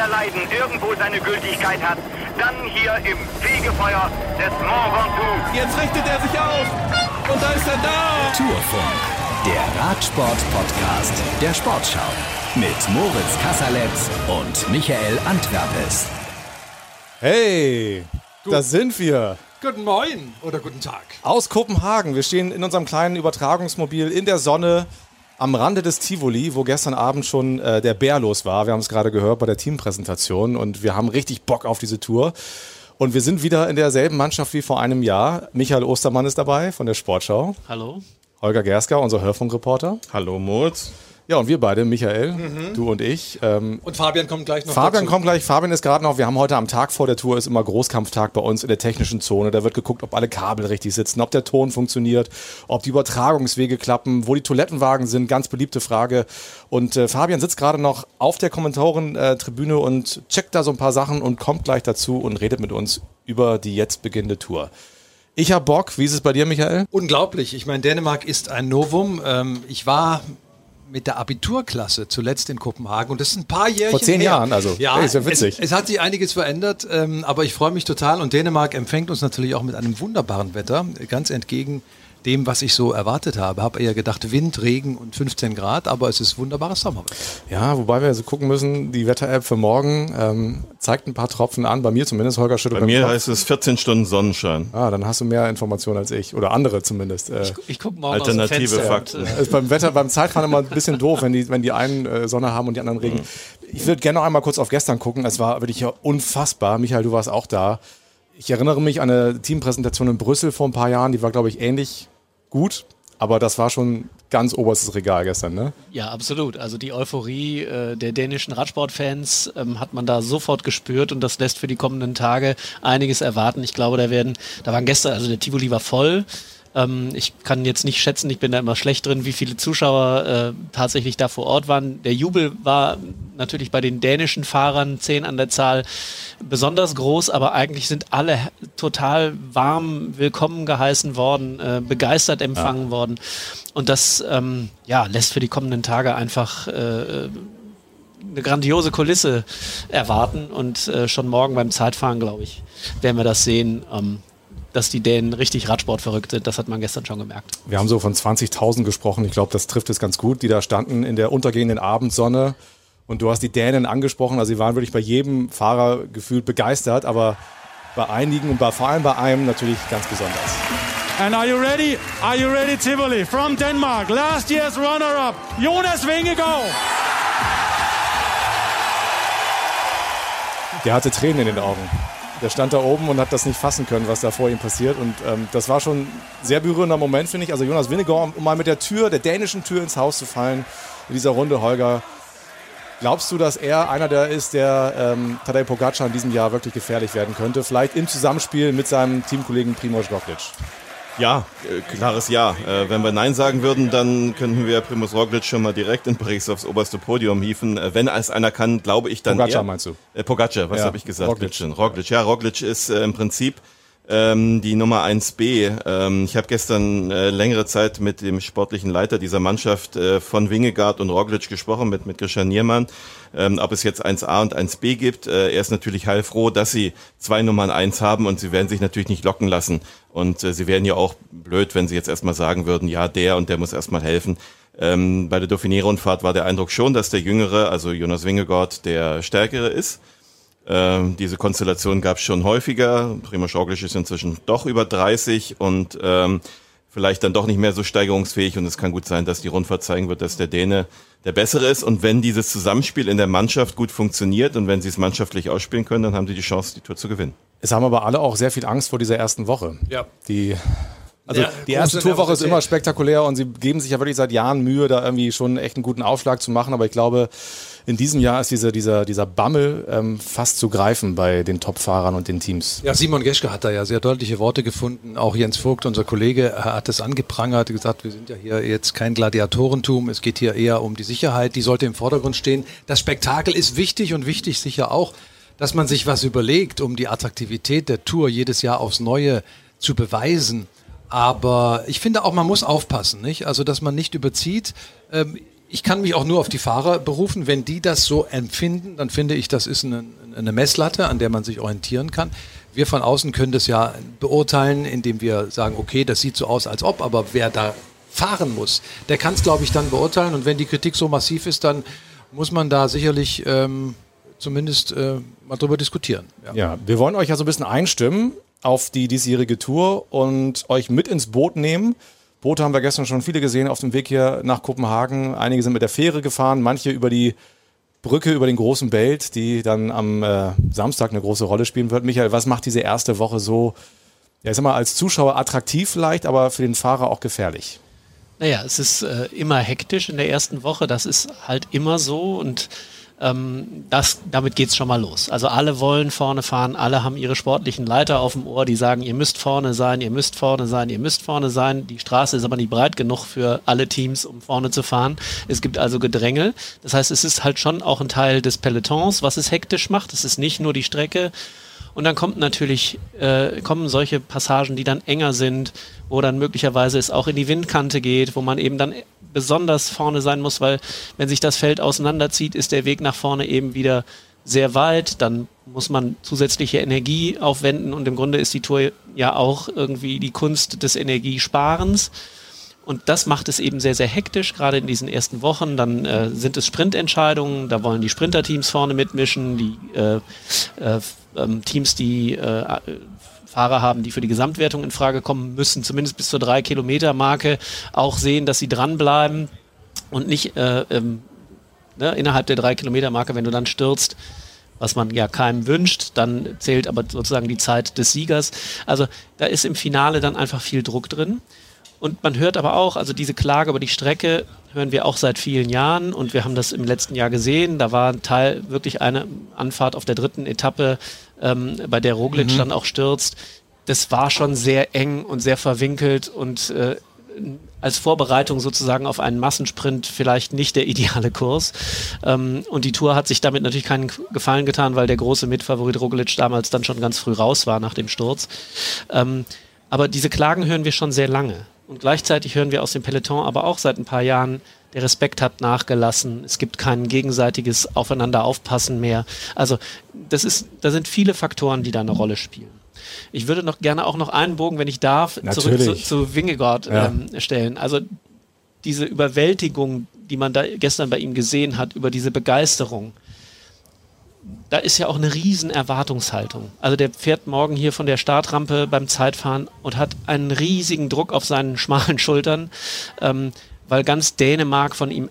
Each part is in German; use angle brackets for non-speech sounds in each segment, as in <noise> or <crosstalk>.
der Leiden irgendwo seine Gültigkeit hat, dann hier im Fegefeuer des Mont Ventoux. Jetzt richtet er sich auf und da ist er da. Tourfunk, der Radsport-Podcast der Sportschau mit Moritz Kasserletz und Michael Antwerpes. Hey, da sind wir. Guten Morgen oder guten Tag. Aus Kopenhagen. Wir stehen in unserem kleinen Übertragungsmobil in der Sonne am Rande des Tivoli, wo gestern Abend schon äh, der Bär los war. Wir haben es gerade gehört bei der Teampräsentation und wir haben richtig Bock auf diese Tour. Und wir sind wieder in derselben Mannschaft wie vor einem Jahr. Michael Ostermann ist dabei von der Sportschau. Hallo. Holger Gersker, unser Hörfunkreporter. Hallo Moritz. Ja, und wir beide, Michael, mhm. du und ich. Ähm, und Fabian kommt gleich noch. Fabian dazu. kommt gleich. Fabian ist gerade noch. Wir haben heute am Tag vor der Tour ist immer Großkampftag bei uns in der technischen Zone. Da wird geguckt, ob alle Kabel richtig sitzen, ob der Ton funktioniert, ob die Übertragungswege klappen, wo die Toilettenwagen sind. Ganz beliebte Frage. Und äh, Fabian sitzt gerade noch auf der Kommentorentribüne und checkt da so ein paar Sachen und kommt gleich dazu und redet mit uns über die jetzt beginnende Tour. Ich habe Bock. Wie ist es bei dir, Michael? Unglaublich. Ich meine, Dänemark ist ein Novum. Ähm, ich war mit der Abiturklasse zuletzt in Kopenhagen und das ist ein paar Jahre Vor zehn her. Jahren, also. Ja, ist ja witzig. Es, es, hat sich einiges verändert, ähm, aber ich freue mich total und Dänemark empfängt uns natürlich auch mit einem wunderbaren Wetter, ganz entgegen dem, was ich so erwartet habe. Habe eher gedacht Wind, Regen und 15 Grad, aber es ist wunderbares Sommerwetter. Ja, wobei wir also gucken müssen, die Wetter-App für morgen ähm, zeigt ein paar Tropfen an, bei mir zumindest, Holger schüttelt Bei mir heißt es 14 Stunden Sonnenschein. Ah, dann hast du mehr Informationen als ich oder andere zumindest. Äh, ich, ich gucke morgen Alternative Fakten. Ist äh, beim Wetter, beim Zeitfahren immer ein bisschen doof, wenn die, wenn die einen äh, Sonne haben und die anderen Regen. Mhm. Ich würde gerne noch einmal kurz auf gestern gucken. Es war wirklich ja unfassbar. Michael, du warst auch da. Ich erinnere mich an eine Teampräsentation in Brüssel vor ein paar Jahren, die war, glaube ich, ähnlich gut, aber das war schon ganz oberstes Regal gestern, ne? Ja, absolut. Also die Euphorie äh, der dänischen Radsportfans ähm, hat man da sofort gespürt und das lässt für die kommenden Tage einiges erwarten. Ich glaube, da werden, da waren gestern, also der Tivoli war voll. Ähm, ich kann jetzt nicht schätzen, ich bin da immer schlecht drin, wie viele Zuschauer äh, tatsächlich da vor Ort waren. Der Jubel war natürlich bei den dänischen Fahrern, zehn an der Zahl, besonders groß, aber eigentlich sind alle total warm willkommen geheißen worden, äh, begeistert empfangen ja. worden. Und das ähm, ja, lässt für die kommenden Tage einfach äh, eine grandiose Kulisse erwarten und äh, schon morgen beim Zeitfahren, glaube ich, werden wir das sehen. Ähm, dass die Dänen richtig Radsport verrückt sind. Das hat man gestern schon gemerkt. Wir haben so von 20.000 gesprochen. Ich glaube, das trifft es ganz gut, die da standen in der untergehenden Abendsonne. Und du hast die Dänen angesprochen. Also sie waren wirklich bei jedem Fahrer gefühlt begeistert, aber bei einigen und bei, vor allem bei einem natürlich ganz besonders. And are you ready? Are you ready, Tivoli? From Denmark, last year's runner-up, Jonas Vingegaard. Der hatte Tränen in den Augen. Der stand da oben und hat das nicht fassen können, was da vor ihm passiert. Und ähm, das war schon ein sehr berührender Moment, finde ich. Also Jonas Winnegor, um mal mit der Tür, der dänischen Tür ins Haus zu fallen in dieser Runde, Holger. Glaubst du, dass er einer der ist, der ähm, Tadej Pogacar in diesem Jahr wirklich gefährlich werden könnte? Vielleicht im Zusammenspiel mit seinem Teamkollegen Primoz Roglic? Ja, äh, klares Ja. Äh, wenn wir Nein sagen würden, dann könnten wir Primus Roglic schon mal direkt in Paris aufs oberste Podium hieven. Äh, wenn es einer kann, glaube ich dann Pogacar meinst du? Äh, Pogacar, was ja, habe ich gesagt? Roglic. Roglic. Ja, Roglic ist äh, im Prinzip ähm, die Nummer 1b. Ähm, ich habe gestern äh, längere Zeit mit dem sportlichen Leiter dieser Mannschaft äh, von Wingegaard und Roglic gesprochen, mit, mit Christian Niermann ähm, ob es jetzt 1a und 1b gibt. Äh, er ist natürlich heilfroh, dass sie zwei Nummern 1 haben und sie werden sich natürlich nicht locken lassen. Und äh, sie wären ja auch blöd, wenn sie jetzt erstmal sagen würden, ja, der und der muss erstmal helfen. Ähm, bei der Dauphiné-Rundfahrt war der Eindruck schon, dass der Jüngere, also Jonas Wingegaard, der Stärkere ist. Ähm, diese Konstellation gab es schon häufiger. Primoz Roglic ist inzwischen doch über 30 und ähm, vielleicht dann doch nicht mehr so steigerungsfähig und es kann gut sein, dass die Rundfahrt zeigen wird, dass der Däne der bessere ist und wenn dieses Zusammenspiel in der Mannschaft gut funktioniert und wenn sie es mannschaftlich ausspielen können, dann haben sie die Chance, die Tour zu gewinnen. Es haben aber alle auch sehr viel Angst vor dieser ersten Woche. Ja. Die also ja, die erste Tourwoche ist immer spektakulär und sie geben sich ja wirklich seit Jahren Mühe, da irgendwie schon echt einen guten Aufschlag zu machen. Aber ich glaube, in diesem Jahr ist dieser, dieser, dieser Bammel ähm, fast zu greifen bei den Top-Fahrern und den Teams. Ja, Simon Geschke hat da ja sehr deutliche Worte gefunden. Auch Jens Vogt, unser Kollege, hat es angeprangert, gesagt, wir sind ja hier jetzt kein Gladiatorentum, es geht hier eher um die Sicherheit, die sollte im Vordergrund stehen. Das Spektakel ist wichtig und wichtig sicher auch, dass man sich was überlegt, um die Attraktivität der Tour jedes Jahr aufs Neue zu beweisen. Aber ich finde auch, man muss aufpassen, nicht? Also, dass man nicht überzieht. Ähm, ich kann mich auch nur auf die Fahrer berufen. Wenn die das so empfinden, dann finde ich, das ist eine, eine Messlatte, an der man sich orientieren kann. Wir von außen können das ja beurteilen, indem wir sagen, okay, das sieht so aus, als ob, aber wer da fahren muss, der kann es, glaube ich, dann beurteilen. Und wenn die Kritik so massiv ist, dann muss man da sicherlich ähm, zumindest äh, mal drüber diskutieren. Ja. ja, wir wollen euch ja so ein bisschen einstimmen auf die diesjährige Tour und euch mit ins Boot nehmen. Boote haben wir gestern schon viele gesehen auf dem Weg hier nach Kopenhagen. Einige sind mit der Fähre gefahren, manche über die Brücke über den großen Belt, die dann am äh, Samstag eine große Rolle spielen wird. Michael, was macht diese erste Woche so, ja, ich sag mal, als Zuschauer attraktiv vielleicht, aber für den Fahrer auch gefährlich? Naja, es ist äh, immer hektisch in der ersten Woche, das ist halt immer so und ähm, das, damit geht's schon mal los. Also alle wollen vorne fahren, alle haben ihre sportlichen Leiter auf dem Ohr, die sagen, ihr müsst vorne sein, ihr müsst vorne sein, ihr müsst vorne sein. Die Straße ist aber nicht breit genug für alle Teams, um vorne zu fahren. Es gibt also Gedrängel. Das heißt, es ist halt schon auch ein Teil des Pelotons, was es hektisch macht. Es ist nicht nur die Strecke. Und dann kommt natürlich, äh, kommen solche Passagen, die dann enger sind, wo dann möglicherweise es auch in die Windkante geht, wo man eben dann besonders vorne sein muss, weil wenn sich das Feld auseinanderzieht, ist der Weg nach vorne eben wieder sehr weit, dann muss man zusätzliche Energie aufwenden und im Grunde ist die Tour ja auch irgendwie die Kunst des Energiesparens. Und das macht es eben sehr, sehr hektisch, gerade in diesen ersten Wochen. Dann äh, sind es Sprintentscheidungen, da wollen die Sprinterteams vorne mitmischen, die äh, äh, ähm, Teams, die äh, Fahrer haben, die für die Gesamtwertung in Frage kommen müssen, zumindest bis zur 3-Kilometer-Marke, auch sehen, dass sie dranbleiben und nicht äh, ähm, ne, innerhalb der 3-Kilometer-Marke, wenn du dann stürzt, was man ja keinem wünscht, dann zählt aber sozusagen die Zeit des Siegers. Also da ist im Finale dann einfach viel Druck drin. Und man hört aber auch, also diese Klage über die Strecke hören wir auch seit vielen Jahren und wir haben das im letzten Jahr gesehen. Da war ein Teil wirklich eine Anfahrt auf der dritten Etappe, ähm, bei der Roglic mhm. dann auch stürzt. Das war schon sehr eng und sehr verwinkelt und äh, als Vorbereitung sozusagen auf einen Massensprint vielleicht nicht der ideale Kurs. Ähm, und die Tour hat sich damit natürlich keinen Gefallen getan, weil der große Mitfavorit Roglic damals dann schon ganz früh raus war nach dem Sturz. Ähm, aber diese Klagen hören wir schon sehr lange. Und gleichzeitig hören wir aus dem Peloton aber auch seit ein paar Jahren, der Respekt hat nachgelassen. Es gibt kein gegenseitiges Aufeinander aufpassen mehr. Also das ist, da sind viele Faktoren, die da eine Rolle spielen. Ich würde noch gerne auch noch einen Bogen, wenn ich darf, Natürlich. zurück zu, zu Wingegard ja. ähm, stellen. Also diese Überwältigung, die man da gestern bei ihm gesehen hat, über diese Begeisterung, da ist ja auch eine riesen Erwartungshaltung. Also der fährt morgen hier von der Startrampe beim Zeitfahren und hat einen riesigen Druck auf seinen schmalen <laughs> Schultern, ähm, weil ganz Dänemark von ihm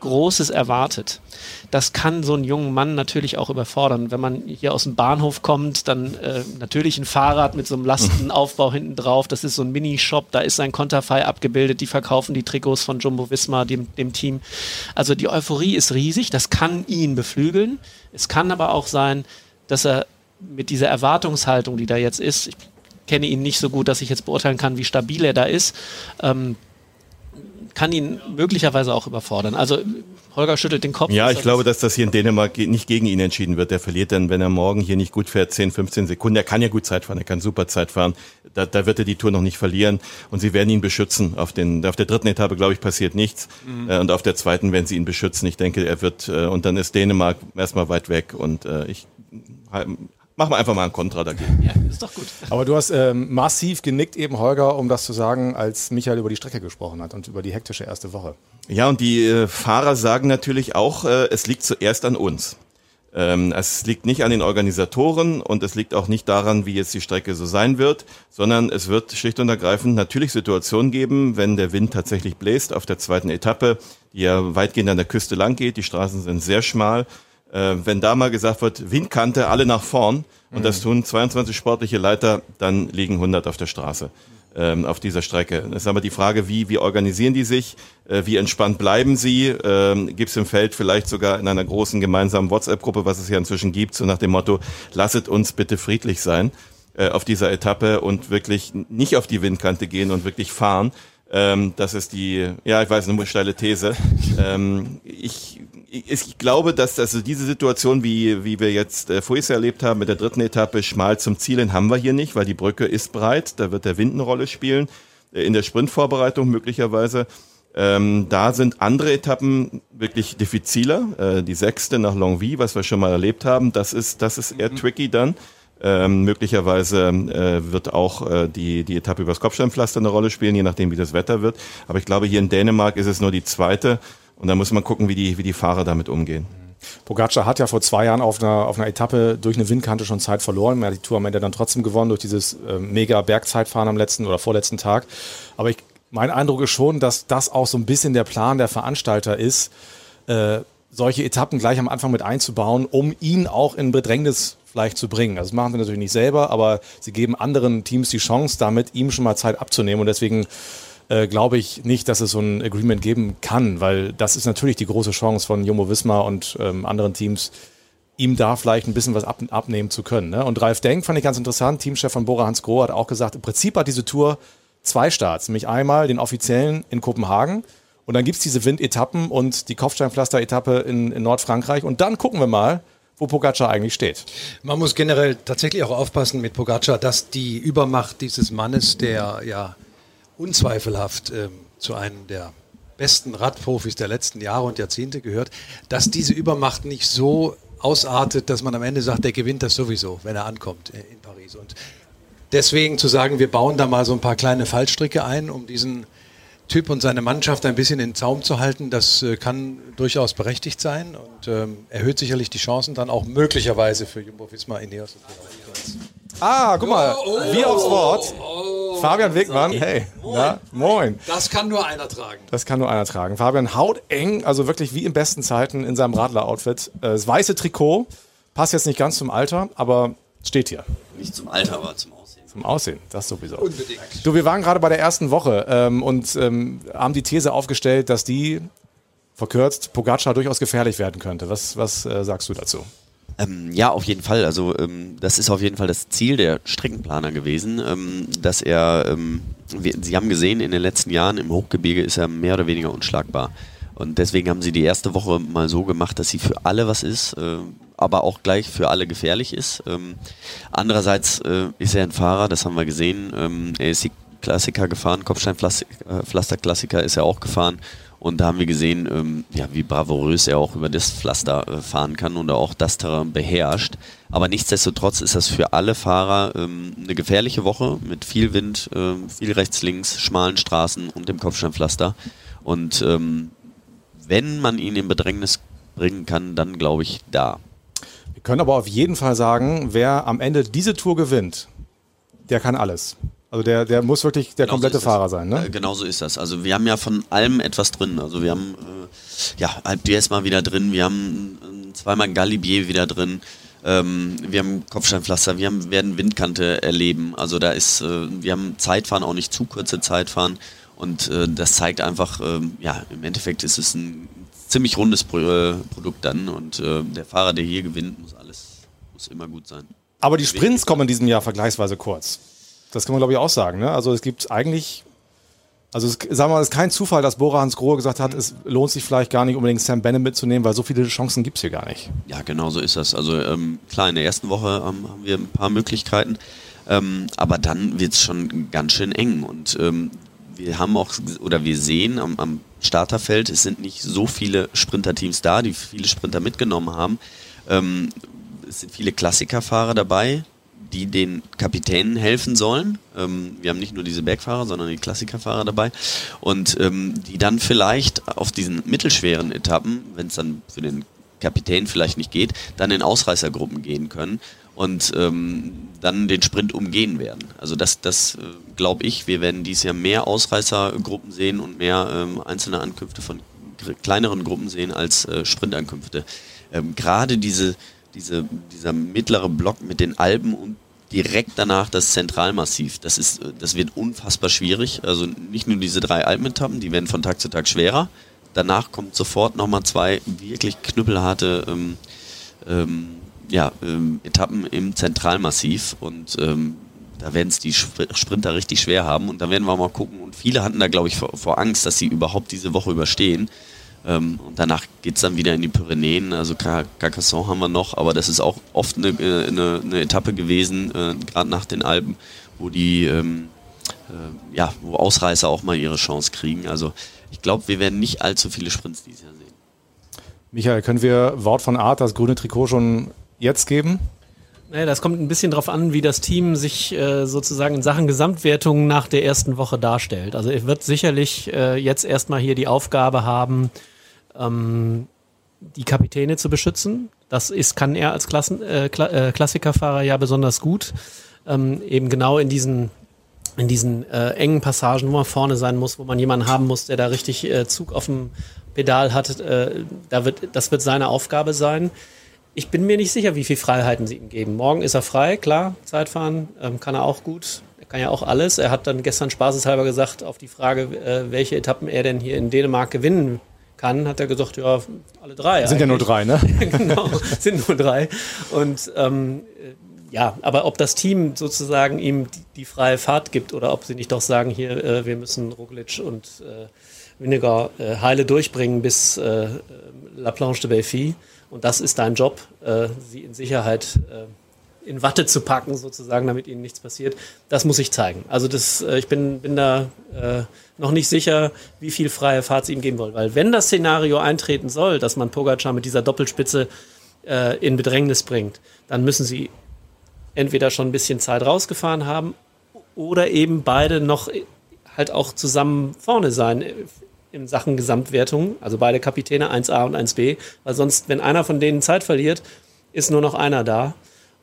Großes erwartet. Das kann so einen jungen Mann natürlich auch überfordern. Wenn man hier aus dem Bahnhof kommt, dann äh, natürlich ein Fahrrad mit so einem Lastenaufbau <laughs> hinten drauf. Das ist so ein Minishop, da ist sein Konterfei abgebildet. Die verkaufen die Trikots von Jumbo Visma, dem, dem Team. Also die Euphorie ist riesig. Das kann ihn beflügeln. Es kann aber auch sein, dass er mit dieser Erwartungshaltung, die da jetzt ist, ich kenne ihn nicht so gut, dass ich jetzt beurteilen kann, wie stabil er da ist, ähm, kann ihn möglicherweise auch überfordern. Also Holger schüttelt den Kopf. Ja, ich glaube, dass das hier in Dänemark nicht gegen ihn entschieden wird. Der verliert dann, wenn er morgen hier nicht gut fährt, 10, 15 Sekunden. Er kann ja gut Zeit fahren, er kann super Zeit fahren. Da, da wird er die Tour noch nicht verlieren. Und sie werden ihn beschützen. Auf, den, auf der dritten Etappe, glaube ich, passiert nichts. Mhm. Äh, und auf der zweiten werden sie ihn beschützen. Ich denke, er wird, äh, und dann ist Dänemark erstmal weit weg. Und äh, ich machen wir einfach mal ein Kontra dagegen. Ja, ist doch gut. Aber du hast ähm, massiv genickt eben, Holger, um das zu sagen, als Michael über die Strecke gesprochen hat und über die hektische erste Woche. Ja, und die äh, Fahrer sagen natürlich auch, äh, es liegt zuerst an uns. Ähm, es liegt nicht an den Organisatoren und es liegt auch nicht daran, wie jetzt die Strecke so sein wird, sondern es wird schlicht und ergreifend natürlich Situationen geben, wenn der Wind tatsächlich bläst auf der zweiten Etappe, die ja weitgehend an der Küste lang geht. Die Straßen sind sehr schmal äh, wenn da mal gesagt wird, Windkante, alle nach vorn, und mhm. das tun 22 sportliche Leiter, dann liegen 100 auf der Straße ähm, auf dieser Strecke. Das ist aber die Frage, wie, wie organisieren die sich, äh, wie entspannt bleiben sie, ähm, gibt es im Feld vielleicht sogar in einer großen gemeinsamen WhatsApp-Gruppe, was es hier inzwischen gibt, so nach dem Motto, lasset uns bitte friedlich sein äh, auf dieser Etappe und wirklich nicht auf die Windkante gehen und wirklich fahren. Ähm, das ist die, ja, ich weiß, eine steile These. Ähm, ich ich glaube, dass also diese Situation, wie, wie wir jetzt äh, vorher erlebt haben mit der dritten Etappe, schmal zum Zielen haben wir hier nicht, weil die Brücke ist breit, da wird der Wind eine Rolle spielen, äh, in der Sprintvorbereitung möglicherweise. Ähm, da sind andere Etappen wirklich diffiziler. Äh, die sechste nach Longwy, was wir schon mal erlebt haben, das ist, das ist eher tricky dann. Ähm, möglicherweise äh, wird auch äh, die, die Etappe übers Kopfsteinpflaster eine Rolle spielen, je nachdem, wie das Wetter wird. Aber ich glaube, hier in Dänemark ist es nur die zweite. Und da muss man gucken, wie die, wie die Fahrer damit umgehen. Pogacar hat ja vor zwei Jahren auf einer, auf einer Etappe durch eine Windkante schon Zeit verloren. Er hat die Tour am Ende dann trotzdem gewonnen durch dieses äh, mega Bergzeitfahren am letzten oder vorletzten Tag. Aber ich, mein Eindruck ist schon, dass das auch so ein bisschen der Plan der Veranstalter ist, äh, solche Etappen gleich am Anfang mit einzubauen, um ihn auch in Bedrängnis vielleicht zu bringen. Also das machen sie natürlich nicht selber, aber sie geben anderen Teams die Chance, damit ihm schon mal Zeit abzunehmen. Und deswegen äh, glaube ich nicht, dass es so ein Agreement geben kann, weil das ist natürlich die große Chance von Jumbo Wismar und ähm, anderen Teams, ihm da vielleicht ein bisschen was ab, abnehmen zu können. Ne? Und Ralf Denk fand ich ganz interessant. Teamchef von Bora Hans Groh hat auch gesagt, im Prinzip hat diese Tour zwei Starts, nämlich einmal den offiziellen in Kopenhagen und dann gibt es diese Windetappen und die Kopfsteinpflaster-Etappe in, in Nordfrankreich und dann gucken wir mal, wo Pogacar eigentlich steht. Man muss generell tatsächlich auch aufpassen mit Pogacar, dass die Übermacht dieses Mannes, der ja unzweifelhaft ähm, zu einem der besten Radprofis der letzten Jahre und Jahrzehnte gehört, dass diese Übermacht nicht so ausartet, dass man am Ende sagt, der gewinnt das sowieso, wenn er ankommt äh, in Paris. Und deswegen zu sagen, wir bauen da mal so ein paar kleine Fallstricke ein, um diesen Typ und seine Mannschaft ein bisschen in den Zaum zu halten, das äh, kann durchaus berechtigt sein und ähm, erhöht sicherlich die Chancen dann auch möglicherweise für Jumbo Visma Ineos. Ah, guck mal, oh, oh, wie aufs Wort. Oh, Fabian Wegmann, hey, moin. Na, moin. Das kann nur einer tragen. Das kann nur einer tragen. Fabian haut eng, also wirklich wie in besten Zeiten in seinem Radler-Outfit. Äh, das weiße Trikot passt jetzt nicht ganz zum Alter, aber steht hier. Nicht zum Alter, aber zum zum Aussehen, das sowieso. Unbedingt. Du, wir waren gerade bei der ersten Woche ähm, und ähm, haben die These aufgestellt, dass die, verkürzt, Pogacar durchaus gefährlich werden könnte. Was, was äh, sagst du dazu? Ähm, ja, auf jeden Fall. Also ähm, das ist auf jeden Fall das Ziel der Streckenplaner gewesen, ähm, dass er, ähm, wir, Sie haben gesehen, in den letzten Jahren im Hochgebirge ist er mehr oder weniger unschlagbar. Und deswegen haben sie die erste Woche mal so gemacht, dass sie für alle was ist, äh, aber auch gleich für alle gefährlich ist. Ähm, andererseits äh, ist er ein Fahrer, das haben wir gesehen. Ähm, er ist die Klassiker gefahren, Kopfsteinpflaster-Klassiker ist er auch gefahren. Und da haben wir gesehen, ähm, ja, wie bravourös er auch über das Pflaster äh, fahren kann und auch das Terrain beherrscht. Aber nichtsdestotrotz ist das für alle Fahrer ähm, eine gefährliche Woche mit viel Wind, ähm, viel rechts, links, schmalen Straßen und dem Kopfsteinpflaster. Und ähm, wenn man ihn in Bedrängnis bringen kann, dann glaube ich da. Wir können aber auf jeden Fall sagen, wer am Ende diese Tour gewinnt, der kann alles. Also der, der muss wirklich der genauso komplette Fahrer sein, ne? Äh, genauso ist das. Also wir haben ja von allem etwas drin. Also wir haben äh, ja Alp d'Huez mal wieder drin, wir haben äh, zweimal Galibier wieder drin. Ähm, wir haben Kopfsteinpflaster, wir haben, werden Windkante erleben. Also da ist, äh, wir haben Zeitfahren, auch nicht zu kurze Zeitfahren. Und äh, das zeigt einfach, ähm, ja, im Endeffekt ist es ein ziemlich rundes Pro Produkt dann. Und der Fahrer, der hier gewinnt, muss alles, muss immer gut sein. Aber die Sprints kommen in diesem Jahr vergleichsweise kurz. Das kann man, glaube ich, auch sagen. Ne? Also es gibt eigentlich, also es, sagen wir mal, es ist kein Zufall, dass Bora Hans Grohe gesagt hat, es lohnt sich vielleicht gar nicht unbedingt Sam Bennett mitzunehmen, weil so viele Chancen gibt es hier gar nicht. Ja, genau so ist das. Also ähm, klar, in der ersten Woche ähm, haben wir ein paar Möglichkeiten, ähm, aber dann wird es schon ganz schön eng. Und ähm, wir haben auch, oder wir sehen am, am Starterfeld, es sind nicht so viele Sprinterteams da, die viele Sprinter mitgenommen haben. Ähm, es sind viele Klassikerfahrer dabei, die den Kapitänen helfen sollen. Ähm, wir haben nicht nur diese Bergfahrer, sondern die Klassikerfahrer dabei. Und ähm, die dann vielleicht auf diesen mittelschweren Etappen, wenn es dann für den Kapitän vielleicht nicht geht, dann in Ausreißergruppen gehen können und ähm, dann den Sprint umgehen werden. Also das, das äh, glaube ich, wir werden dieses Jahr mehr Ausreißergruppen sehen und mehr ähm, einzelne Ankünfte von kleineren Gruppen sehen als äh, Sprintankünfte. Ähm, Gerade diese, diese, dieser mittlere Block mit den Alpen und direkt danach das Zentralmassiv. Das ist, äh, das wird unfassbar schwierig. Also nicht nur diese drei Alpenetappen, die werden von Tag zu Tag schwerer. Danach kommt sofort nochmal zwei wirklich knüppelharte ähm, ähm, ja, ähm, Etappen im Zentralmassiv und ähm, da werden es die Sprinter richtig schwer haben und da werden wir mal gucken. Und viele hatten da, glaube ich, vor, vor, Angst, dass sie überhaupt diese Woche überstehen. Ähm, und danach geht es dann wieder in die Pyrenäen. Also Carcassonne haben wir noch, aber das ist auch oft eine, äh, eine, eine Etappe gewesen, äh, gerade nach den Alpen, wo die ähm, äh, ja, wo Ausreißer auch mal ihre Chance kriegen. Also ich glaube, wir werden nicht allzu viele Sprints dieses Jahr sehen. Michael, können wir Wort von Art das grüne Trikot schon jetzt geben? Naja, das kommt ein bisschen darauf an, wie das Team sich äh, sozusagen in Sachen Gesamtwertung nach der ersten Woche darstellt. Also er wird sicherlich äh, jetzt erstmal hier die Aufgabe haben, ähm, die Kapitäne zu beschützen. Das ist, kann er als Klassen, äh, Kla äh, Klassikerfahrer ja besonders gut. Ähm, eben genau in diesen in diesen äh, engen Passagen, wo man vorne sein muss, wo man jemanden haben muss, der da richtig äh, Zug auf dem Pedal hat, äh, da wird, das wird seine Aufgabe sein. Ich bin mir nicht sicher, wie viele Freiheiten sie ihm geben. Morgen ist er frei, klar, Zeitfahren ähm, kann er auch gut. Er kann ja auch alles. Er hat dann gestern spaßeshalber gesagt, auf die Frage, äh, welche Etappen er denn hier in Dänemark gewinnen kann, hat er gesagt, ja, alle drei. Sind eigentlich. ja nur drei, ne? <laughs> genau, sind nur drei. Und ähm, ja, aber ob das Team sozusagen ihm die, die, freie Fahrt gibt oder ob sie nicht doch sagen, hier, äh, wir müssen Roglic und äh, Vinegar äh, heile durchbringen bis äh, La Planche de Belfi. Und das ist dein Job, äh, sie in Sicherheit äh, in Watte zu packen, sozusagen, damit ihnen nichts passiert. Das muss ich zeigen. Also das, äh, ich bin, bin da äh, noch nicht sicher, wie viel freie Fahrt sie ihm geben wollen. Weil wenn das Szenario eintreten soll, dass man Pogacar mit dieser Doppelspitze äh, in Bedrängnis bringt, dann müssen sie entweder schon ein bisschen Zeit rausgefahren haben oder eben beide noch halt auch zusammen vorne sein in Sachen Gesamtwertung, also beide Kapitäne 1a und 1b, weil sonst, wenn einer von denen Zeit verliert, ist nur noch einer da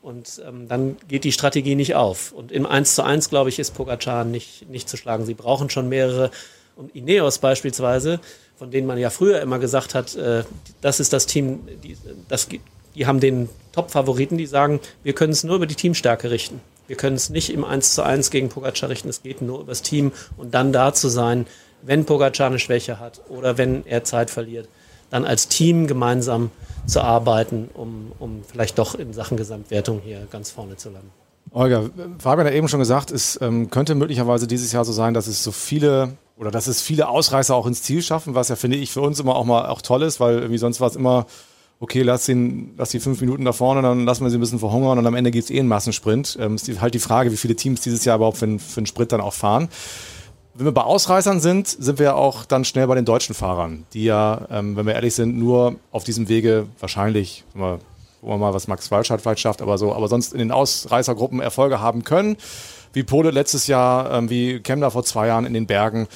und ähm, dann geht die Strategie nicht auf. Und im 1 zu 1, glaube ich, ist Pogacar nicht, nicht zu schlagen. Sie brauchen schon mehrere und Ineos beispielsweise, von denen man ja früher immer gesagt hat, äh, das ist das Team, die, das, die haben den Top-Favoriten, die sagen, wir können es nur über die Teamstärke richten. Wir können es nicht im 1 zu 1 gegen Pogacar richten, es geht nur über das Team und dann da zu sein, wenn Pogacar eine Schwäche hat oder wenn er Zeit verliert, dann als Team gemeinsam zu arbeiten, um, um vielleicht doch in Sachen Gesamtwertung hier ganz vorne zu landen. Olga, Fabian hat eben schon gesagt, es ähm, könnte möglicherweise dieses Jahr so sein, dass es so viele oder dass es viele Ausreißer auch ins Ziel schaffen, was ja finde ich für uns immer auch mal auch toll ist, weil irgendwie sonst war es immer, okay, lass, ihn, lass die fünf Minuten da vorne, dann lassen wir sie ein bisschen verhungern und am Ende gibt es eh einen Massensprint. Ähm, ist halt die Frage, wie viele Teams dieses Jahr überhaupt für, für einen Sprint dann auch fahren wenn wir bei Ausreißern sind, sind wir auch dann schnell bei den deutschen Fahrern, die ja, ähm, wenn wir ehrlich sind, nur auf diesem Wege wahrscheinlich, gucken wir mal, was Max Walscheid vielleicht schafft, aber so, aber sonst in den Ausreißergruppen Erfolge haben können. Wie Pole letztes Jahr, ähm, wie Kemner vor zwei Jahren in den Bergen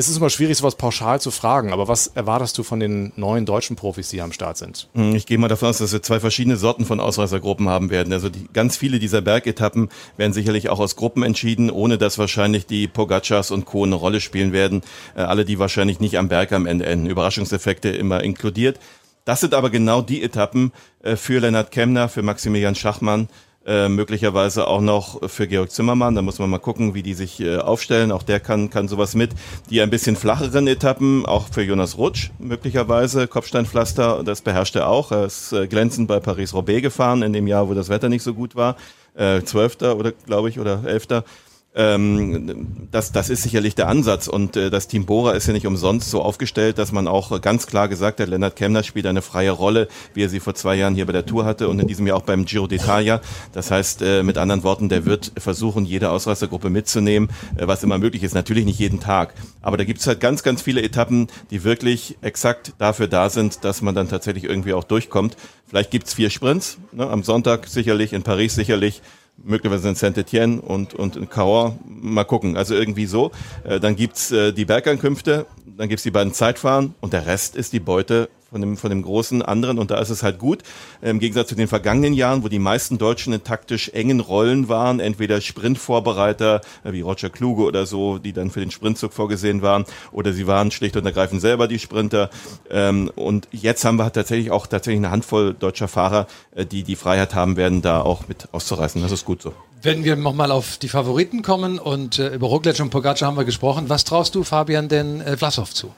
es ist immer schwierig, sowas pauschal zu fragen, aber was erwartest du von den neuen deutschen Profis, die am Start sind? Hm, ich gehe mal davon aus, dass wir zwei verschiedene Sorten von Ausreißergruppen haben werden. Also die, ganz viele dieser Bergetappen werden sicherlich auch aus Gruppen entschieden, ohne dass wahrscheinlich die Pogacars und Co. eine Rolle spielen werden. Äh, alle, die wahrscheinlich nicht am Berg am Ende enden. Überraschungseffekte immer inkludiert. Das sind aber genau die Etappen äh, für Lennart Kemner, für Maximilian Schachmann, äh, möglicherweise auch noch für Georg Zimmermann. Da muss man mal gucken, wie die sich äh, aufstellen. Auch der kann, kann sowas mit. Die ein bisschen flacheren Etappen, auch für Jonas Rutsch möglicherweise. Kopfsteinpflaster, das beherrscht er auch. Er ist äh, glänzend bei Paris-Roubaix gefahren in dem Jahr, wo das Wetter nicht so gut war. Äh, Zwölfter oder glaube ich oder Elfter. Ähm, das, das ist sicherlich der Ansatz und äh, das Team Bora ist ja nicht umsonst so aufgestellt, dass man auch ganz klar gesagt hat, Lennart Kemner spielt eine freie Rolle, wie er sie vor zwei Jahren hier bei der Tour hatte und in diesem Jahr auch beim Giro d'Italia. Das heißt, äh, mit anderen Worten, der wird versuchen, jede Ausreißergruppe mitzunehmen, äh, was immer möglich ist. Natürlich nicht jeden Tag, aber da gibt es halt ganz, ganz viele Etappen, die wirklich exakt dafür da sind, dass man dann tatsächlich irgendwie auch durchkommt. Vielleicht gibt's vier Sprints, ne? am Sonntag sicherlich, in Paris sicherlich, möglicherweise in Saint-Etienne und, und in Caen. Mal gucken. Also irgendwie so. Äh, dann gibt's äh, die Bergankünfte, dann gibt's die beiden Zeitfahren und der Rest ist die Beute von dem, von dem großen anderen. Und da ist es halt gut, im Gegensatz zu den vergangenen Jahren, wo die meisten Deutschen in taktisch engen Rollen waren, entweder Sprintvorbereiter äh, wie Roger Kluge oder so, die dann für den Sprintzug vorgesehen waren, oder sie waren schlicht und ergreifend selber die Sprinter. Ähm, und jetzt haben wir halt tatsächlich auch tatsächlich eine Handvoll deutscher Fahrer, äh, die die Freiheit haben werden, da auch mit auszureißen. Das ist gut so. Wenn wir nochmal auf die Favoriten kommen und äh, über Roglic und Pogacar haben wir gesprochen, was traust du Fabian denn äh, Vlasov zu?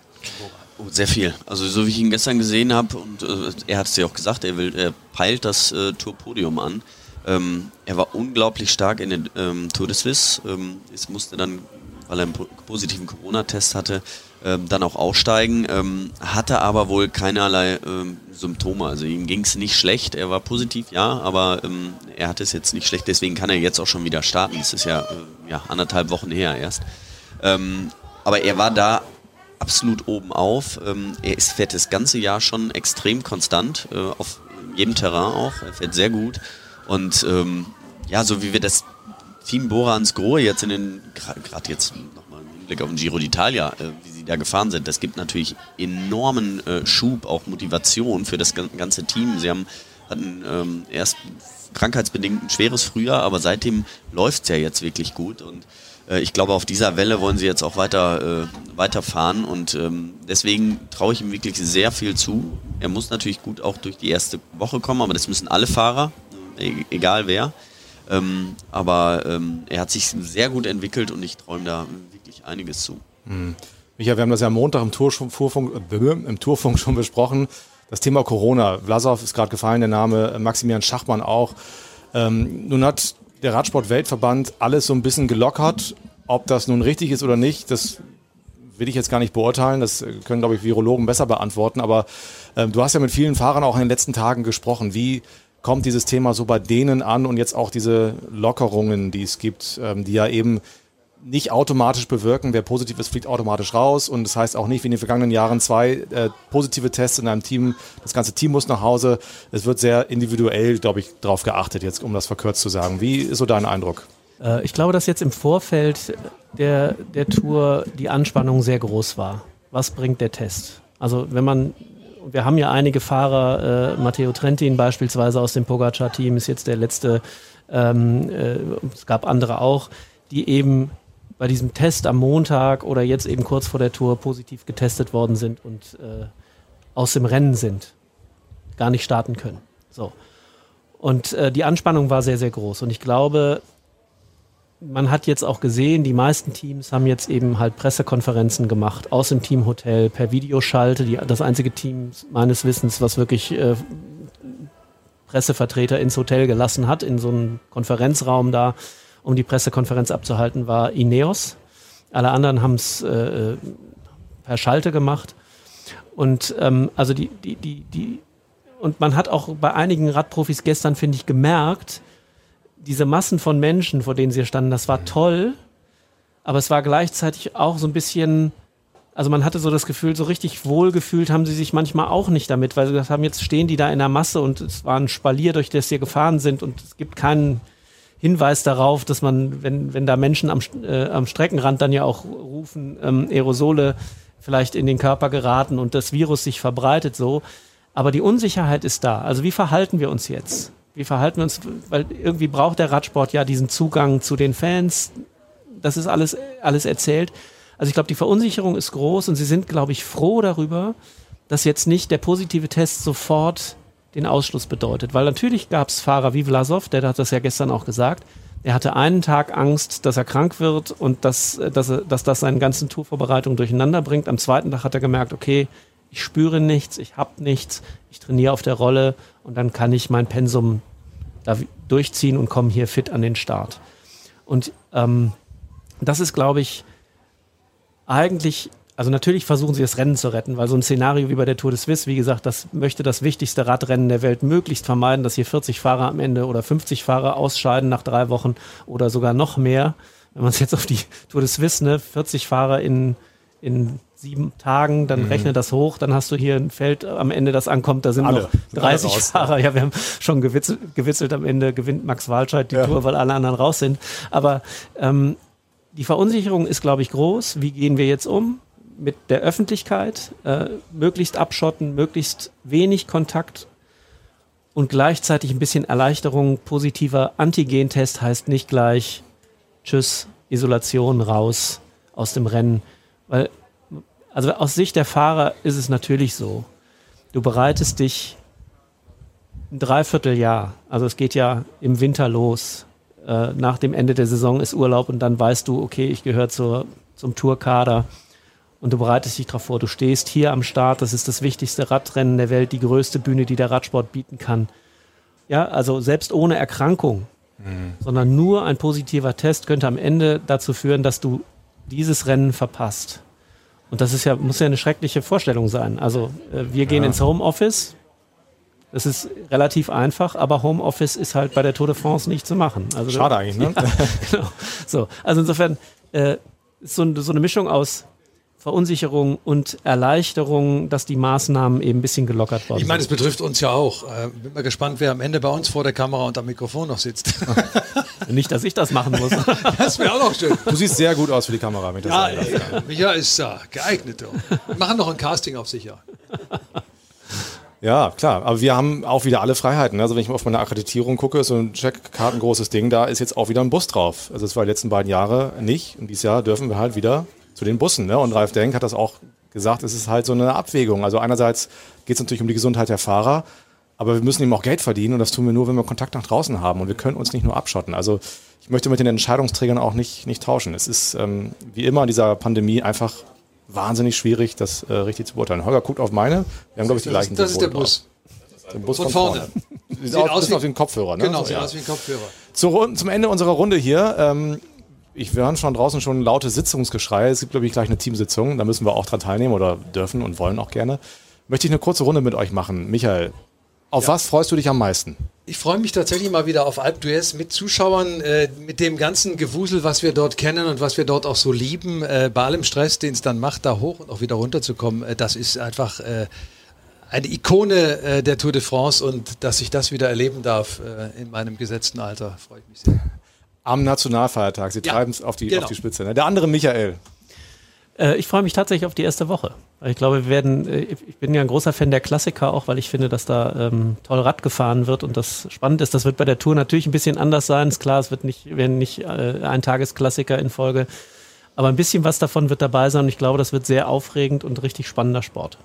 Oh, sehr viel. Also so wie ich ihn gestern gesehen habe und äh, er hat es ja auch gesagt, er will, er peilt das äh, Tourpodium an. Ähm, er war unglaublich stark in den ähm, Tour de Suisse. Ähm, es musste dann, weil er einen positiven Corona-Test hatte, ähm, dann auch aussteigen. Ähm, hatte aber wohl keinerlei ähm, Symptome. Also ihm ging es nicht schlecht. Er war positiv, ja, aber er hatte es jetzt nicht schlecht. Deswegen kann er jetzt auch schon wieder starten. Das ist ja, äh, ja anderthalb Wochen her erst. Aber er war da absolut oben auf. Ähm, er ist, fährt das ganze Jahr schon extrem konstant, äh, auf jedem Terrain auch. Er fährt sehr gut. Und ähm, ja, so wie wir das Team Bora ans Grohe jetzt in den, gerade jetzt nochmal im Hinblick auf den Giro d'Italia, äh, wie sie da gefahren sind, das gibt natürlich enormen äh, Schub, auch Motivation für das ganze Team. Sie haben hatten ähm, erst krankheitsbedingt ein schweres Frühjahr, aber seitdem läuft es ja jetzt wirklich gut und ich glaube, auf dieser Welle wollen sie jetzt auch weiter, äh, weiterfahren und ähm, deswegen traue ich ihm wirklich sehr viel zu. Er muss natürlich gut auch durch die erste Woche kommen, aber das müssen alle Fahrer, äh, egal wer. Ähm, aber ähm, er hat sich sehr gut entwickelt und ich träume da wirklich einiges zu. Hm. Micha, wir haben das ja am Montag im, Tourfunk, äh, im Tourfunk <laughs> schon besprochen. Das Thema Corona. Vlasov ist gerade gefallen, der Name, Maximilian Schachmann auch. Ähm, nun hat der Radsport-Weltverband alles so ein bisschen gelockert. Ob das nun richtig ist oder nicht, das will ich jetzt gar nicht beurteilen. Das können, glaube ich, Virologen besser beantworten. Aber ähm, du hast ja mit vielen Fahrern auch in den letzten Tagen gesprochen. Wie kommt dieses Thema so bei denen an und jetzt auch diese Lockerungen, die es gibt, ähm, die ja eben nicht automatisch bewirken. Wer positiv ist, fliegt automatisch raus. Und das heißt auch nicht wie in den vergangenen Jahren zwei äh, positive Tests in einem Team. Das ganze Team muss nach Hause. Es wird sehr individuell, glaube ich, darauf geachtet, jetzt um das verkürzt zu sagen. Wie ist so dein Eindruck? Äh, ich glaube, dass jetzt im Vorfeld der, der Tour die Anspannung sehr groß war. Was bringt der Test? Also wenn man wir haben ja einige Fahrer, äh, Matteo Trentin beispielsweise aus dem Pogacar-Team ist jetzt der letzte, ähm, äh, es gab andere auch, die eben bei diesem Test am Montag oder jetzt eben kurz vor der Tour positiv getestet worden sind und äh, aus dem Rennen sind, gar nicht starten können. So. Und äh, die Anspannung war sehr, sehr groß. Und ich glaube, man hat jetzt auch gesehen, die meisten Teams haben jetzt eben halt Pressekonferenzen gemacht aus dem Teamhotel per Videoschalte. Die, das einzige Team meines Wissens, was wirklich äh, Pressevertreter ins Hotel gelassen hat, in so einem Konferenzraum da um die Pressekonferenz abzuhalten, war Ineos. Alle anderen haben es äh, per Schalte gemacht. Und ähm, also die, die, die, die, und man hat auch bei einigen Radprofis gestern, finde ich, gemerkt, diese Massen von Menschen, vor denen sie standen, das war toll, aber es war gleichzeitig auch so ein bisschen, also man hatte so das Gefühl, so richtig wohlgefühlt haben sie sich manchmal auch nicht damit, weil sie gesagt haben, jetzt stehen die da in der Masse und es war ein Spalier, durch das sie gefahren sind und es gibt keinen Hinweis darauf, dass man, wenn, wenn da Menschen am, äh, am Streckenrand dann ja auch rufen, ähm, Aerosole vielleicht in den Körper geraten und das Virus sich verbreitet so. Aber die Unsicherheit ist da. Also wie verhalten wir uns jetzt? Wie verhalten wir uns? Weil irgendwie braucht der Radsport ja diesen Zugang zu den Fans. Das ist alles, alles erzählt. Also ich glaube, die Verunsicherung ist groß und sie sind, glaube ich, froh darüber, dass jetzt nicht der positive Test sofort den Ausschluss bedeutet. Weil natürlich gab es Fahrer wie Vlasov, der hat das ja gestern auch gesagt. Er hatte einen Tag Angst, dass er krank wird und dass, dass, er, dass das seine ganzen Tourvorbereitungen durcheinander bringt. Am zweiten Tag hat er gemerkt, okay, ich spüre nichts, ich habe nichts, ich trainiere auf der Rolle und dann kann ich mein Pensum da durchziehen und komme hier fit an den Start. Und ähm, das ist, glaube ich, eigentlich also natürlich versuchen sie das Rennen zu retten, weil so ein Szenario wie bei der Tour de Suisse, wie gesagt, das möchte das wichtigste Radrennen der Welt möglichst vermeiden, dass hier 40 Fahrer am Ende oder 50 Fahrer ausscheiden nach drei Wochen oder sogar noch mehr. Wenn man es jetzt auf die Tour de Suisse, ne, 40 Fahrer in, in sieben Tagen, dann mhm. rechne das hoch, dann hast du hier ein Feld am Ende, das ankommt, da sind alle, noch 30 raus, Fahrer. Ja. ja, wir haben schon gewitzelt, gewitzelt am Ende gewinnt Max Walscheid die ja. Tour, weil alle anderen raus sind. Aber ähm, die Verunsicherung ist, glaube ich, groß. Wie gehen wir jetzt um? Mit der Öffentlichkeit, äh, möglichst abschotten, möglichst wenig Kontakt und gleichzeitig ein bisschen Erleichterung. Positiver Antigentest heißt nicht gleich Tschüss, Isolation raus aus dem Rennen. Weil, also aus Sicht der Fahrer ist es natürlich so. Du bereitest dich ein Dreivierteljahr, also es geht ja im Winter los. Äh, nach dem Ende der Saison ist Urlaub und dann weißt du, okay, ich gehöre zum Tourkader und du bereitest dich darauf vor. Du stehst hier am Start, das ist das wichtigste Radrennen der Welt, die größte Bühne, die der Radsport bieten kann. Ja, also selbst ohne Erkrankung, mhm. sondern nur ein positiver Test könnte am Ende dazu führen, dass du dieses Rennen verpasst. Und das ist ja, muss ja eine schreckliche Vorstellung sein. Also äh, wir gehen ja. ins Homeoffice. Das ist relativ einfach, aber Homeoffice ist halt bei der Tour de France nicht zu machen. Also, Schade eigentlich, ne? <laughs> Ja, genau. So, also insofern äh, ist so, so eine Mischung aus Verunsicherung und Erleichterung, dass die Maßnahmen eben ein bisschen gelockert worden Ich meine, es sind. betrifft uns ja auch. Äh, bin mal gespannt, wer am Ende bei uns vor der Kamera und am Mikrofon noch sitzt. <laughs> Nicht, dass ich das machen muss. <laughs> Das wäre auch noch schön. Du siehst sehr gut aus für die Kamera. Wenn ich das Ja, Micha ist da, geeignet. Wir machen noch ein Casting auf sicher. Ja, klar. Aber wir haben auch wieder alle Freiheiten. Also wenn ich mal auf meine Akkreditierung gucke, ist so ein Checkkarten großes Ding, da ist jetzt auch wieder ein Bus drauf. Also das war die letzten beiden Jahre nicht. Und dieses Jahr dürfen wir halt wieder zu den Bussen. Ne? Und Ralf Denk hat das auch gesagt, es ist halt so eine Abwägung. Also einerseits geht es natürlich um die Gesundheit der Fahrer, aber wir müssen eben auch Geld verdienen und das tun wir nur, wenn wir Kontakt nach draußen haben. Und wir können uns nicht nur abschotten. Also ich möchte mit den Entscheidungsträgern auch nicht, nicht tauschen. Es ist ähm, wie immer in dieser Pandemie einfach wahnsinnig schwierig, das äh, richtig zu beurteilen. Holger guckt auf meine. Wir haben, glaube ich, die gleichen das ist der Bus. Den Bus Von vorne. vorne. Sieht, aus aus, wie- auf den Kopfhörer, ne? Genau, So, sieht ja. aus wie ein Kopfhörer. Zu, Rund- zum Ende unserer Runde hier. Ähm, ich wir hören schon draußen schon laute Sitzungsgeschrei. Es gibt, glaube ich, gleich eine Teamsitzung. Da müssen wir auch dran teilnehmen oder dürfen und wollen auch gerne. Möchte ich eine kurze Runde mit euch machen. Michael, auf was freust du dich am meisten? Ich freue mich tatsächlich mal wieder auf Alp d'Huez mit Zuschauern, äh, mit dem ganzen Gewusel, was wir dort kennen und was wir dort auch so lieben. Äh, bei allem Stress, den es dann macht, da hoch und auch wieder runterzukommen, äh, das ist einfach äh, eine Ikone äh, der Tour de France und dass ich das wieder erleben darf äh, in meinem gesetzten Alter, freue ich mich sehr. Am Nationalfeiertag. Sie Ja, treiben es auf die, genau. auf die Spitze. Ne? Der andere Michael. Äh, ich freue mich tatsächlich auf die erste Woche. Ich glaube, wir werden, äh, ich bin ja ein großer Fan der Klassiker auch, weil ich finde, dass da ähm, toll Rad gefahren wird und das spannend ist. Das wird bei der Tour natürlich ein bisschen anders sein. Ist klar, es wird nicht, werden nicht äh, ein Tagesklassiker in Folge. Aber ein bisschen was davon wird dabei sein und ich glaube, das wird sehr aufregend und richtig spannender Sport.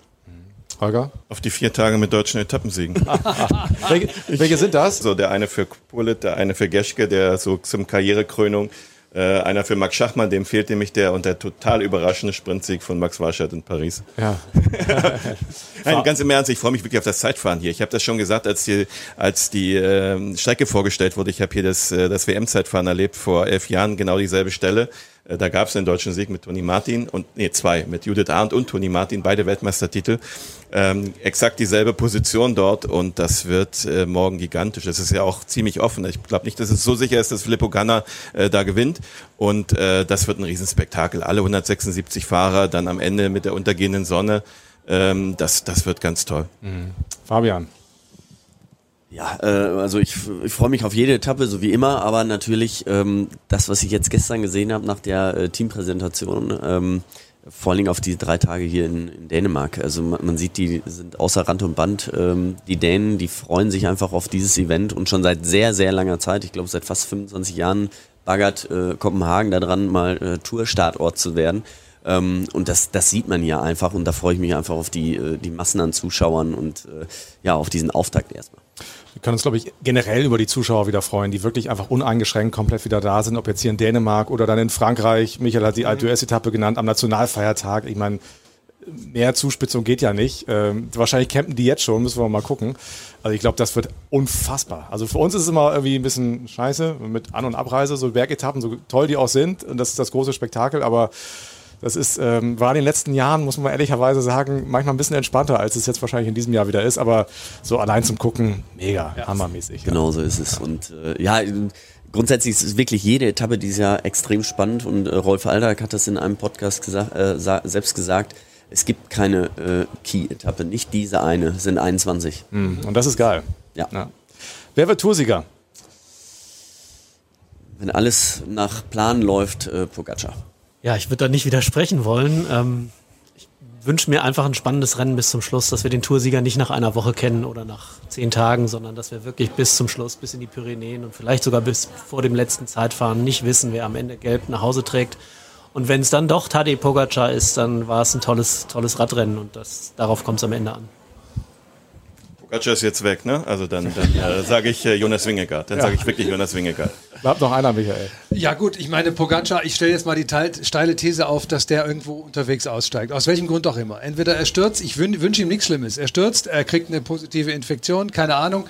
Holger? Auf die vier Tage mit deutschen Etappensiegen. <laughs> Welche, welche sind das? So, der eine für Pulit, der eine für Geschke, der so zum Karrierekrönung. Äh, einer für Max Schachmann, dem fehlt nämlich der und der total überraschende Sprintsieg von Max Warschert in Paris. Ja. <laughs> Nein, ganz im Ernst, ich freue mich wirklich auf das Zeitfahren hier. Ich habe das schon gesagt, als die, als die äh, Strecke vorgestellt wurde. Ich habe hier das, äh, das WM-Zeitfahren erlebt vor elf Jahren, genau dieselbe Stelle. Äh, da gab es den deutschen Sieg mit Toni Martin und nee, zwei, mit Judith Arndt und Toni Martin, beide Weltmeistertitel. Ähm, exakt dieselbe Position dort und das wird äh, morgen gigantisch. Es ist ja auch ziemlich offen. Ich glaube nicht, dass es so sicher ist, dass Filippo Ganna äh, da gewinnt und äh, das wird ein Riesenspektakel. Alle 176 Fahrer dann am Ende mit der untergehenden Sonne. Ähm, das, das wird ganz toll. Fabian. Ja, äh, also ich, ich freue mich auf jede Etappe, so wie immer, aber natürlich ähm, das, was ich jetzt gestern gesehen habe nach der äh, Teampräsentation, ähm, vor allen Dingen auf die drei Tage hier in, in Dänemark. Also man, man sieht, die sind außer Rand und Band. Ähm, die Dänen, die freuen sich einfach auf dieses Event und schon seit sehr, sehr langer Zeit, ich glaube seit fast 25 Jahren, baggert äh, Kopenhagen daran, mal äh, Tourstartort zu werden. Ähm, und das, das sieht man ja einfach und da freue ich mich einfach auf die, äh, die Massen an Zuschauern und äh, ja, auf diesen Auftakt erstmal. Wir können uns, glaube ich, generell über die Zuschauer wieder freuen, die wirklich einfach uneingeschränkt komplett wieder da sind, ob jetzt hier in Dänemark oder dann in Frankreich. Michael hat die Alpe d'Huez-Etappe genannt, am Nationalfeiertag. Ich meine, mehr Zuspitzung geht ja nicht. Ähm, wahrscheinlich campen die jetzt schon, müssen wir mal gucken. Also ich glaube, das wird unfassbar. Also für uns ist es immer irgendwie ein bisschen scheiße mit An- und Abreise, so Bergetappen, so toll die auch sind. Und das ist das große Spektakel, aber das ist, ähm, war in den letzten Jahren, muss man ehrlicherweise sagen, manchmal ein bisschen entspannter, als es jetzt wahrscheinlich in diesem Jahr wieder ist. Aber so allein zum Gucken, mega, hammermäßig. ja. Genau so ist es. Und äh, ja, grundsätzlich ist es wirklich jede Etappe dieses Jahr extrem spannend und äh, Rolf Aldag hat das in einem Podcast gesagt, äh, selbst gesagt. Es gibt keine äh, Key-Etappe, nicht diese eine, es sind 21. Mhm. Und das ist geil. Ja. Ja. Wer wird Toursieger? Wenn alles nach Plan läuft, äh, Pogacar. Ja, ich würde da nicht widersprechen wollen. Ähm, ich wünsche mir einfach ein spannendes Rennen bis zum Schluss, dass wir den Toursieger nicht nach einer Woche kennen oder nach zehn Tagen, sondern dass wir wirklich bis zum Schluss, bis in die Pyrenäen und vielleicht sogar bis vor dem letzten Zeitfahren nicht wissen, wer am Ende gelb nach Hause trägt. Und wenn es dann doch Tadej Pogacar ist, dann war es ein tolles, tolles Radrennen und das, darauf kommt es am Ende an. Pogacar ist jetzt weg, ne? Also dann, dann äh, sage ich äh, Jonas Wingegaard. Dann sage ich wirklich Jonas Wingegaard. Bleibt noch einer, Michael. Ja gut, ich meine Pogacar, ich stelle jetzt mal die teil- steile These auf, dass der irgendwo unterwegs aussteigt. Aus welchem Grund auch immer. Entweder er stürzt, ich wün- wünsche ihm nichts Schlimmes. Er stürzt, er kriegt eine positive Infektion, keine Ahnung.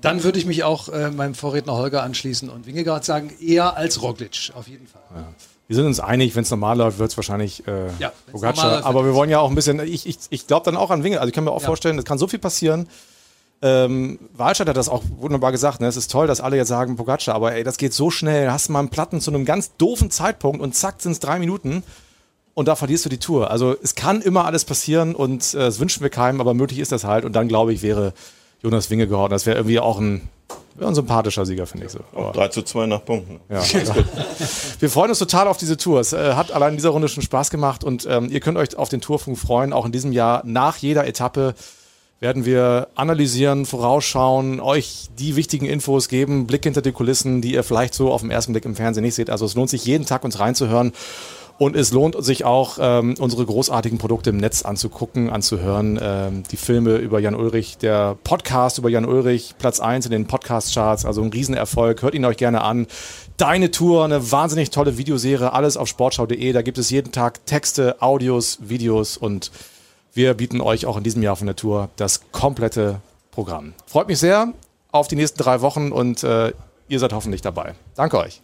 Dann würde ich mich auch äh, meinem Vorredner Holger anschließen und Wingegaard sagen, eher als Roglic, auf jeden Fall. Wir sind uns einig, wenn es normal läuft, wird es wahrscheinlich äh, Ja, Pogacar. Aber wir wollen ja auch ein bisschen, ich, ich, ich glaube dann auch an Winge. Also ich kann mir auch Ja. vorstellen, es kann so viel passieren. Ähm, Walstadt hat das auch wunderbar gesagt. Ne? Es ist toll, dass alle jetzt sagen Pogacar, aber ey, das geht so schnell. Hast mal einen Platten zu einem ganz doofen Zeitpunkt und zack sind es drei Minuten. und da verlierst du die Tour. Also es kann immer alles passieren und äh, es wünschen wir keinem, aber möglich ist das halt. Und dann glaube ich, wäre Jonas Winge geworden. Das wäre irgendwie auch ein, ein sympathischer Sieger, finde ich so. Aber, 3 zu 2 nach Punkten. ja, wir freuen uns total auf diese Tour. Es äh, hat allein in dieser Runde schon Spaß gemacht und ähm, ihr könnt euch auf den Tourfunk freuen. Auch in diesem Jahr nach jeder Etappe werden wir analysieren, vorausschauen, euch die wichtigen Infos geben, Blick hinter die Kulissen, die ihr vielleicht so auf den ersten Blick im Fernsehen nicht seht. Also es lohnt sich jeden Tag uns reinzuhören. Und es lohnt sich auch, ähm, unsere großartigen Produkte im Netz anzugucken, anzuhören. Ähm, die Filme über Jan Ulrich, der Podcast über Jan Ulrich, Platz 1 in den Podcast-Charts, also ein Riesenerfolg. Hört ihn euch gerne an. Deine Tour, eine wahnsinnig tolle Videoserie, alles auf sportschau.de. Da gibt es jeden Tag Texte, Audios, Videos und wir bieten euch auch in diesem Jahr von der Tour das komplette Programm. Freut mich sehr auf die nächsten drei Wochen und äh, ihr seid hoffentlich dabei. Danke euch.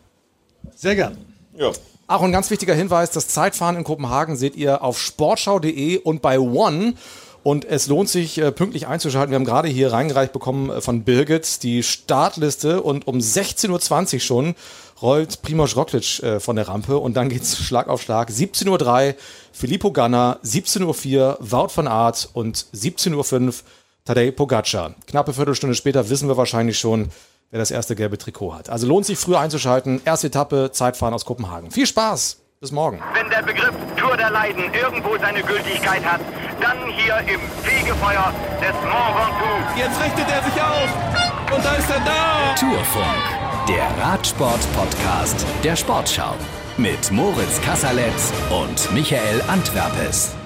Sehr gern. Ja. Auch ein ganz wichtiger Hinweis, das Zeitfahren in Kopenhagen seht ihr auf sportschau.de und bei One. Und es lohnt sich, äh, pünktlich einzuschalten. Wir haben gerade hier reingereicht bekommen äh, von Birgit die Startliste und um 16.20 Uhr schon rollt Primoz Roglic äh, von der Rampe und dann geht's Schlag auf Schlag. 17.03 Uhr Filippo Ganna, 17.04 Uhr Wout van Aert und 17.05 Uhr Tadej Pogacar. Knappe Viertelstunde später wissen wir wahrscheinlich schon, wer das erste gelbe Trikot hat. Also lohnt sich früher einzuschalten. Erste Etappe, Zeitfahren aus Kopenhagen. Viel Spaß. Bis morgen. Wenn der Begriff Tour der Leiden irgendwo seine Gültigkeit hat, dann hier im Fegefeuer des Mont Ventoux. Jetzt richtet er sich auf. Und da ist er da. Tourfunk, der Radsport-Podcast der Sportschau. Mit Moritz Kasserletz und Michael Antwerpes.